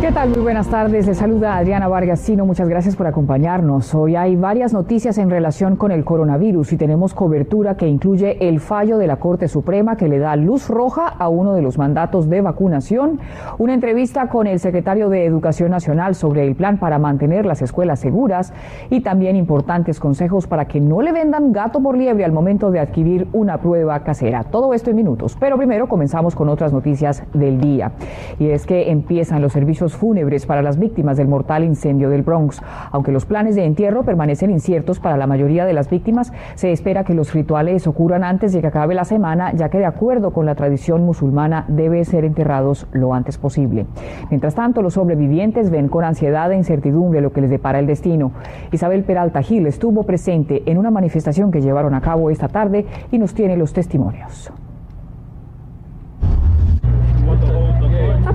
¿Qué tal? Muy buenas tardes. Les saluda Adriana Vargas Sino. Muchas gracias por acompañarnos. Hoy hay varias noticias en relación con el coronavirus y tenemos cobertura que incluye el fallo de la Corte Suprema que le da luz roja a uno de los mandatos de vacunación, una entrevista con el secretario de Educación Nacional sobre el plan para mantener las escuelas seguras y también importantes consejos para que no le vendan gato por liebre al momento de adquirir una prueba casera. Todo esto en minutos. Pero primero comenzamos con otras noticias del día. Y es que empiezan los servicios fúnebres para las víctimas del mortal incendio del Bronx. Aunque los planes de entierro permanecen inciertos para la mayoría de las víctimas, se espera que los rituales ocurran antes de que acabe la semana, ya que de acuerdo con la tradición musulmana deben ser enterrados lo antes posible. Mientras tanto, los sobrevivientes ven con ansiedad e incertidumbre lo que les depara el destino. Isabel Peralta Gil estuvo presente en una manifestación que llevaron a cabo esta tarde y nos tiene los testimonios.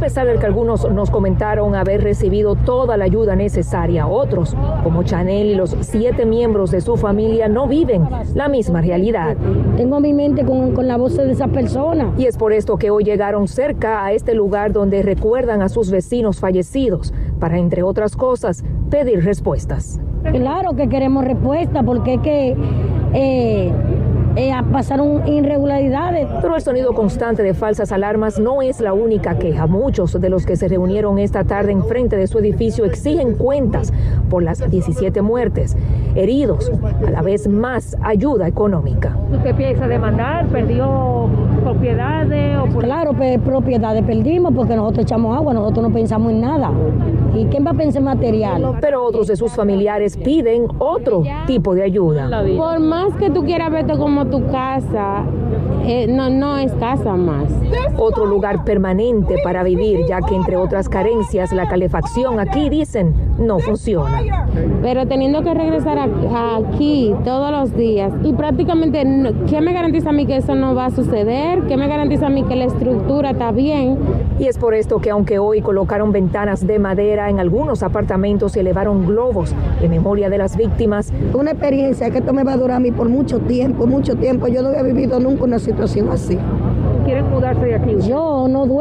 Pesar de que algunos nos comentaron haber recibido toda la ayuda necesaria, otros, como Chanel y los siete miembros de su familia, no viven la misma realidad. Tengo mi mente con, con la voz de esa persona. Y es por esto que hoy llegaron cerca a este lugar donde recuerdan a sus vecinos fallecidos para, entre otras cosas, pedir respuestas. Claro que queremos respuesta porque es que... Eh, eh, pasaron irregularidades. Pero el sonido constante de falsas alarmas no es la única queja. Muchos de los que se reunieron esta tarde en frente de su edificio exigen cuentas por las 17 muertes, heridos, a la vez más ayuda económica. ¿Usted piensa demandar? ¿Perdió propiedades? O Claro, propiedades perdimos porque nosotros echamos agua, nosotros no pensamos en nada. ¿Y quién va a pensar en material? Pero otros de sus familiares piden otro tipo de ayuda. Por más que tú quieras verte como tu casa, eh, no, no es casa más. Otro lugar permanente para vivir, ya que entre otras carencias, la calefacción aquí, dicen, no funciona. Pero teniendo que regresar aquí todos los días y prácticamente, ¿qué me garantiza a mí que eso no va a suceder? ¿Qué me garantiza a mí que la estructura está bien? Y es por esto que aunque hoy colocaron ventanas de madera en algunos apartamentos y elevaron globos en memoria de las víctimas. Una experiencia que esto me va a durar a mí por mucho tiempo, mucho tiempo. Yo no había vivido nunca una situación así. ¿Quieren mudarse de aquí? Yo no duermo,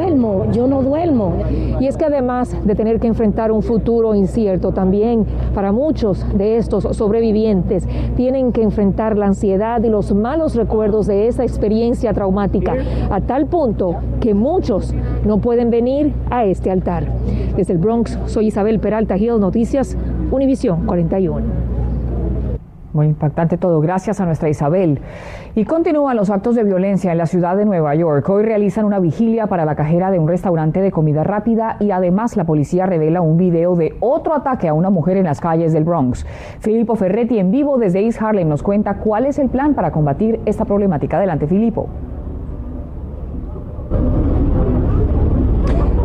yo no duermo. Y es que además de tener que enfrentar un futuro incierto, también para muchos de estos sobrevivientes tienen que enfrentar la ansiedad y los malos recuerdos de esa experiencia traumática, a tal punto que muchos no pueden venir a este altar. Desde el Bronx, soy Isabel Peralta Hill, Noticias, Univisión 41. Muy impactante todo. Gracias a nuestra Isabel. Y continúan los actos de violencia en la ciudad de Nueva York. Hoy realizan una vigilia para la cajera de un restaurante de comida rápida y además la policía revela un video de otro ataque a una mujer en las calles del Bronx. Filippo Ferretti en vivo desde East Harlem nos cuenta cuál es el plan para combatir esta problemática. Adelante, Filippo.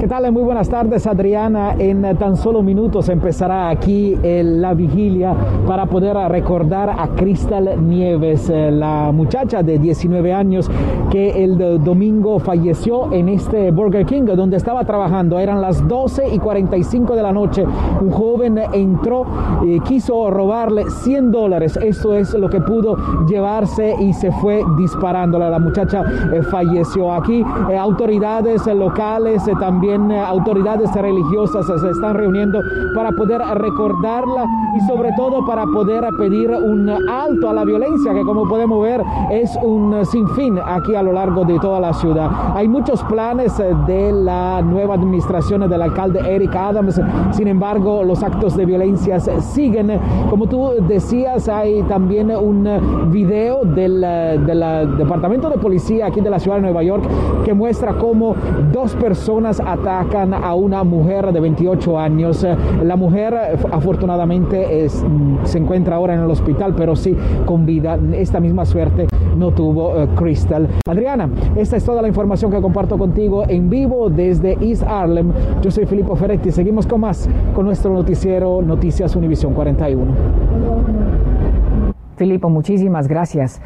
¿Qué tal? Muy buenas tardes, Adriana. En tan solo minutos empezará aquí la vigilia para poder recordar a Crystal Nieves, eh, la muchacha de 19 años que el domingo falleció en este Burger King donde estaba trabajando. Eran las 12 y 45 de la noche. Un joven entró y quiso robarle 100 dólares. Esto es lo que pudo llevarse y se fue disparándola. La muchacha eh, falleció aquí. Eh, autoridades locales también eh, autoridades religiosas se están reuniendo para poder recordarla y sobre todo para poder pedir un alto a la violencia que como podemos ver es un sinfín aquí a lo largo de toda la ciudad. Hay muchos planes eh, de la nueva administración del alcalde Eric Adams, sin embargo los actos de violencia siguen. Como tú decías, hay también un video del, del departamento de policía aquí de la ciudad de Nueva York que muestra cómo dos personas atacan a una mujer de 28 años. La mujer afortunadamente mm, se encuentra ahora en el hospital, pero sí con vida. Esta misma suerte no tuvo eh, Crystal. Adriana, esta es toda la información que comparto contigo en vivo desde East Harlem. Yo soy Filippo Ferretti. Seguimos con más con nuestro noticiero Noticias Univisión 41. Filipo, muchísimas gracias.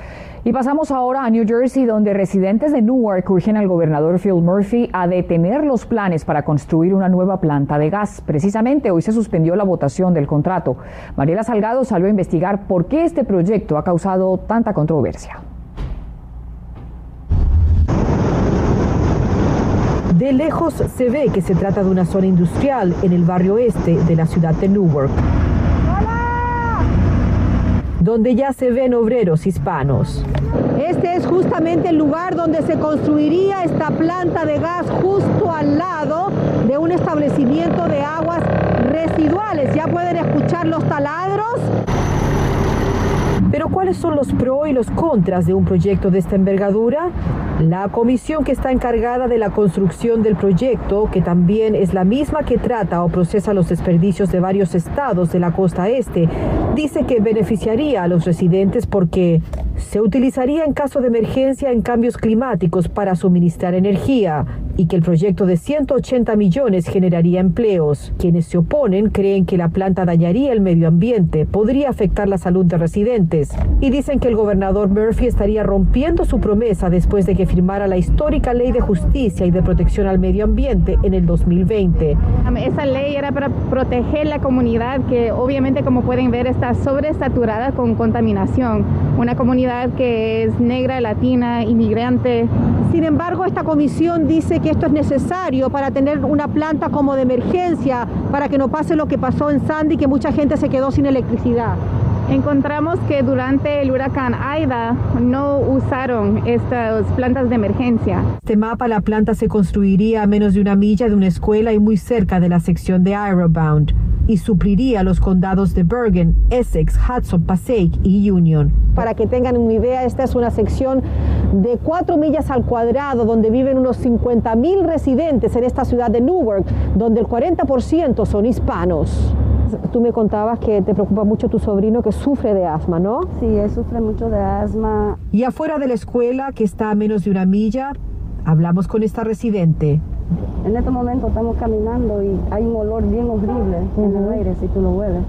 Y pasamos ahora a New Jersey, donde residentes de Newark urgen al gobernador Phil Murphy a detener los planes para construir una nueva planta de gas. Precisamente hoy se suspendió la votación del contrato. Mariela Salgado salió a investigar por qué este proyecto ha causado tanta controversia. De lejos se ve que se trata de una zona industrial en el barrio este de la ciudad de Newark donde ya se ven obreros hispanos. Este es justamente el lugar donde se construiría esta planta de gas justo al lado de un establecimiento de aguas residuales. Ya pueden escuchar los taladros. Pero ¿cuáles son los pros y los contras de un proyecto de esta envergadura? La comisión que está encargada de la construcción del proyecto, que también es la misma que trata o procesa los desperdicios de varios estados de la costa este, dice que beneficiaría a los residentes porque se utilizaría en caso de emergencia en cambios climáticos para suministrar energía y que el proyecto de 180 millones generaría empleos. Quienes se oponen creen que la planta dañaría el medio ambiente, podría afectar la salud de residentes y dicen que el gobernador Murphy estaría rompiendo su promesa después de que firmara la histórica ley de justicia y de protección al medio ambiente en el 2020. Esa ley era para proteger la comunidad que obviamente como pueden ver está sobresaturada con contaminación. Una comunidad que es negra, latina, inmigrante. Sin embargo, esta comisión dice que esto es necesario para tener una planta como de emergencia, para que no pase lo que pasó en Sandy, que mucha gente se quedó sin electricidad. Encontramos que durante el huracán Aida no usaron estas plantas de emergencia. Este mapa, la planta se construiría a menos de una milla de una escuela y muy cerca de la sección de Irobound y supliría los condados de Bergen, Essex, Hudson, Passaic y Union. Para que tengan una idea, esta es una sección de 4 millas al cuadrado donde viven unos 50 mil residentes en esta ciudad de Newark, donde el 40% son hispanos. Tú me contabas que te preocupa mucho tu sobrino que sufre de asma, ¿no? Sí, él sufre mucho de asma. Y afuera de la escuela, que está a menos de una milla, hablamos con esta residente. En este momento estamos caminando y hay un olor bien horrible en el aire si tú lo hueles.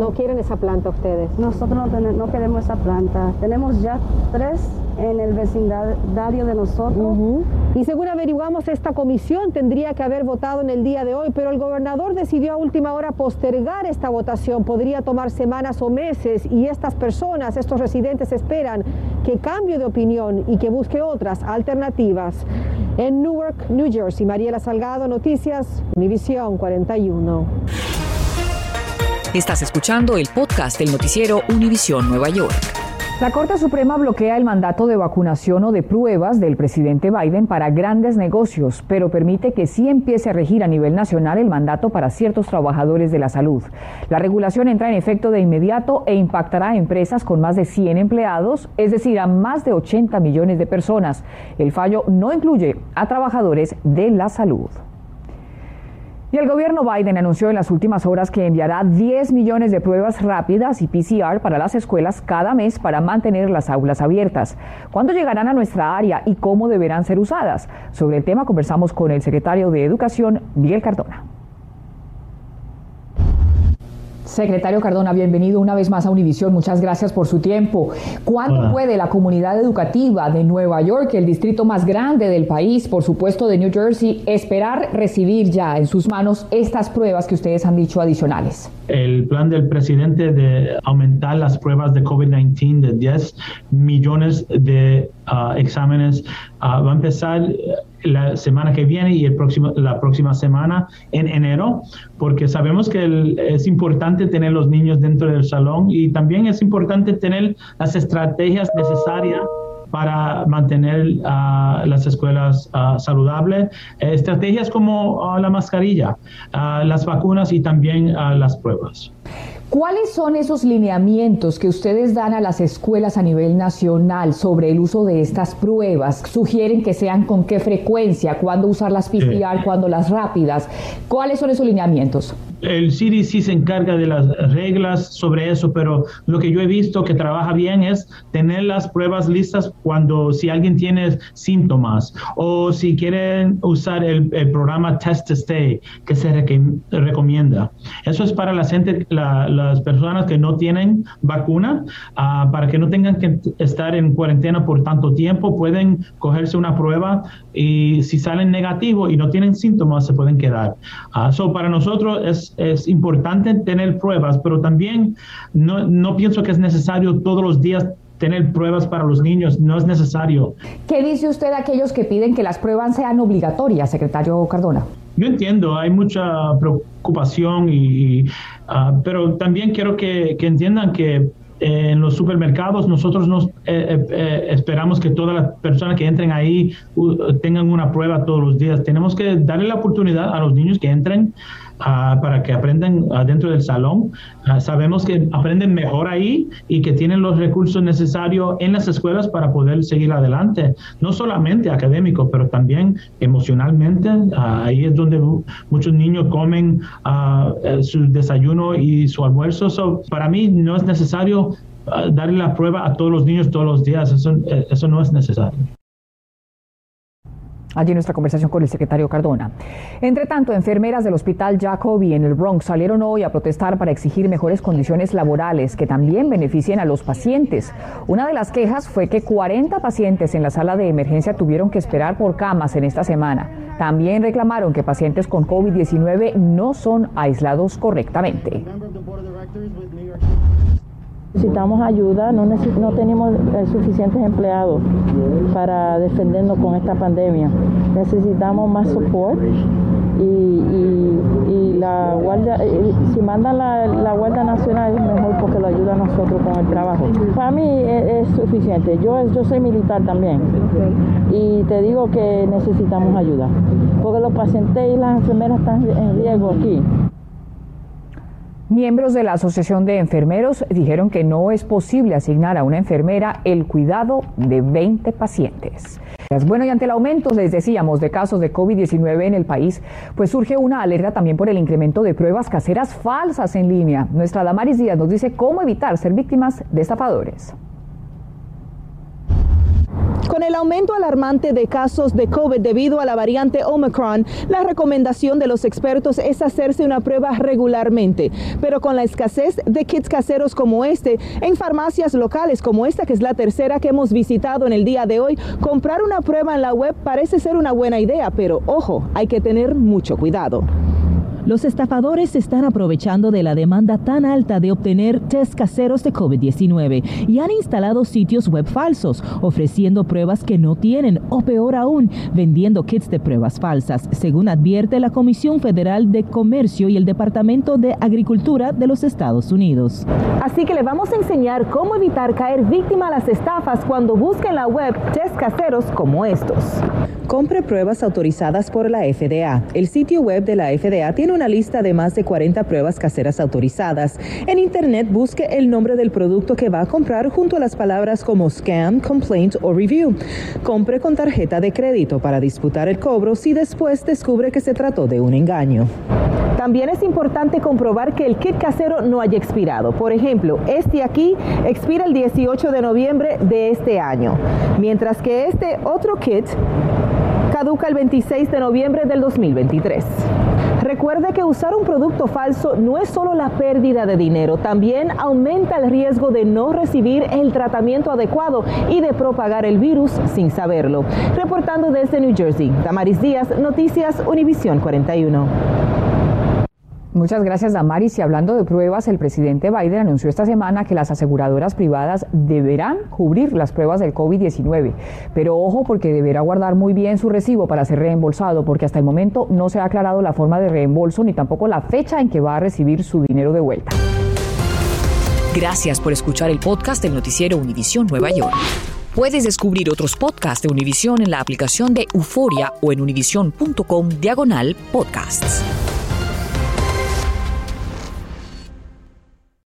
¿No quieren esa planta ustedes? Nosotros no, no queremos esa planta. Tenemos ya tres en el vecindario de nosotros. Y según averiguamos, esta comisión tendría que haber votado en el día de hoy, pero el gobernador decidió a última hora postergar esta votación. Podría tomar semanas o meses y estas personas, estos residentes esperan que cambie de opinión y que busque otras alternativas. En Newark, New Jersey, Mariela Salgado, Noticias, Univisión 41. Estás escuchando el podcast del noticiero Univisión Nueva York. La Corte Suprema bloquea el mandato de vacunación o de pruebas del presidente Biden para grandes negocios, pero permite que sí empiece a regir a nivel nacional el mandato para ciertos trabajadores de la salud. La regulación entra en efecto de inmediato e impactará a empresas con más de 100 empleados, es decir, a más de 80 millones de personas. El fallo no incluye a trabajadores de la salud. Y el gobierno Biden anunció en las últimas horas que enviará 10 millones de pruebas rápidas y PCR para las escuelas cada mes para mantener las aulas abiertas. ¿Cuándo llegarán a nuestra área y cómo deberán ser usadas? Sobre el tema conversamos con el secretario de Educación, Miguel Cardona. Secretario Cardona, bienvenido una vez más a Univisión. Muchas gracias por su tiempo. ¿Cuándo puede la comunidad educativa de Nueva York, el distrito más grande del país, por supuesto de New Jersey, esperar recibir ya en sus manos estas pruebas que ustedes han dicho adicionales? El plan del presidente de aumentar las pruebas de COVID-19 de 10 millones de ah, exámenes ah, va a empezar la semana que viene y el próximo, la próxima semana en enero, porque sabemos que es importante tener los niños dentro del salón y también es importante tener las estrategias necesarias para mantener las escuelas saludables. Estrategias como la mascarilla, las vacunas y también las pruebas. ¿Cuáles son esos lineamientos que ustedes dan a las escuelas a nivel nacional sobre el uso de estas pruebas? ¿Sugieren que sean con qué frecuencia? ¿Cuándo usar las PCR? ¿Cuándo las rápidas? ¿Cuáles son esos lineamientos? El CDC se encarga de las reglas sobre eso, pero lo que yo he visto que trabaja bien es tener las pruebas listas cuando si alguien tiene síntomas o si quieren usar el, programa Test to Stay que se recomienda. Eso es para la gente, las personas que no tienen vacuna, ah, para que no tengan que estar en cuarentena por tanto tiempo, pueden cogerse una prueba y si salen negativos y no tienen síntomas, se pueden quedar. Uh, para nosotros es, es, importante tener pruebas, pero también no, no pienso que es necesario todos los días tener pruebas para los niños, no es necesario. ¿Qué dice usted a aquellos que piden que las pruebas sean obligatorias, secretario Cardona? Yo entiendo, hay mucha preocupación, y, ah, pero también quiero que, que entiendan que en los supermercados nosotros nos eh, eh, eh, esperamos que todas las personas que entren ahí tengan una prueba todos los días. Tenemos que darle la oportunidad a los niños que entren Ah, para que aprendan dentro del salón. Ah, sabemos que aprenden mejor ahí y que tienen los recursos necesarios en las escuelas para poder seguir adelante, no solamente académico, pero también emocionalmente. Ah, ahí es donde muchos niños comen su desayuno y su almuerzo. para mí no es necesario darle la prueba a todos los niños todos los días. Eso, eh, eso no es necesario. Allí nuestra conversación con el secretario Cardona. Entre tanto, enfermeras del Hospital Jacobi en el Bronx salieron hoy a protestar para exigir mejores condiciones laborales que también beneficien a los pacientes. Una de las quejas fue que 40 pacientes en la sala de emergencia tuvieron que esperar por camas en esta semana. También reclamaron que pacientes con COVID-19 no son aislados correctamente. Necesitamos ayuda, no, no tenemos eh, suficientes empleados para defendernos con esta pandemia. Necesitamos más support y, la guardia, eh, si mandan la, Guardia Nacional es mejor porque lo ayuda a nosotros con el trabajo. Para mí es, suficiente. Yo, yo soy militar también y te digo que necesitamos ayuda porque los pacientes y las enfermeras están en riesgo aquí. Miembros de la Asociación de Enfermeros dijeron que no es posible asignar a una enfermera el cuidado de 20 pacientes. Bueno, y ante el aumento, les decíamos, de casos de COVID-19 en el país, pues surge una alerta también por el incremento de pruebas caseras falsas en línea. Nuestra Damaris Díaz nos dice cómo evitar ser víctimas de estafadores. Con el aumento alarmante de casos de COVID debido a la variante Omicron, la recomendación de los expertos es hacerse una prueba regularmente. Pero con la escasez de kits caseros como este, en farmacias locales como esta, que es la tercera que hemos visitado en el día de hoy, comprar una prueba en la web parece ser una buena idea, pero ojo, hay que tener mucho cuidado. Los estafadores se están aprovechando de la demanda tan alta de obtener test caseros de COVID-19 y han instalado sitios web falsos, ofreciendo pruebas que no tienen o peor aún, vendiendo kits de pruebas falsas, según advierte la Comisión Federal de Comercio y el Departamento de Agricultura de los Estados Unidos. Así que le vamos a enseñar cómo evitar caer víctima a las estafas cuando busquen la web test caseros como estos. Compre pruebas autorizadas por la FDA. El sitio web de la FDA tiene una lista de más de 40 pruebas caseras autorizadas. En Internet busque el nombre del producto que va a comprar junto a las palabras como scam, complaint o review. Compre con tarjeta de crédito para disputar el cobro si después descubre que se trató de un engaño. También es importante comprobar que el kit casero no haya expirado. Por ejemplo, este aquí expira el 18 de noviembre de este año, mientras que este otro kit caduca el 26 de noviembre del 2023. Recuerde que usar un producto falso no es solo la pérdida de dinero, también aumenta el riesgo de no recibir el tratamiento adecuado y de propagar el virus sin saberlo. Reportando desde New Jersey, Damaris Díaz, Noticias Univisión 41. Muchas gracias, Damaris. Y hablando de pruebas, el presidente Biden anunció esta semana que las aseguradoras privadas deberán cubrir las pruebas del COVID-19. Pero ojo, porque deberá guardar muy bien su recibo para ser reembolsado, porque hasta el momento no se ha aclarado la forma de reembolso ni tampoco la fecha en que va a recibir su dinero de vuelta. Gracias por escuchar el podcast del noticiero Univisión Nueva York. Puedes descubrir otros podcasts de Univisión en la aplicación de Euforia o en univision.com diagonal podcasts.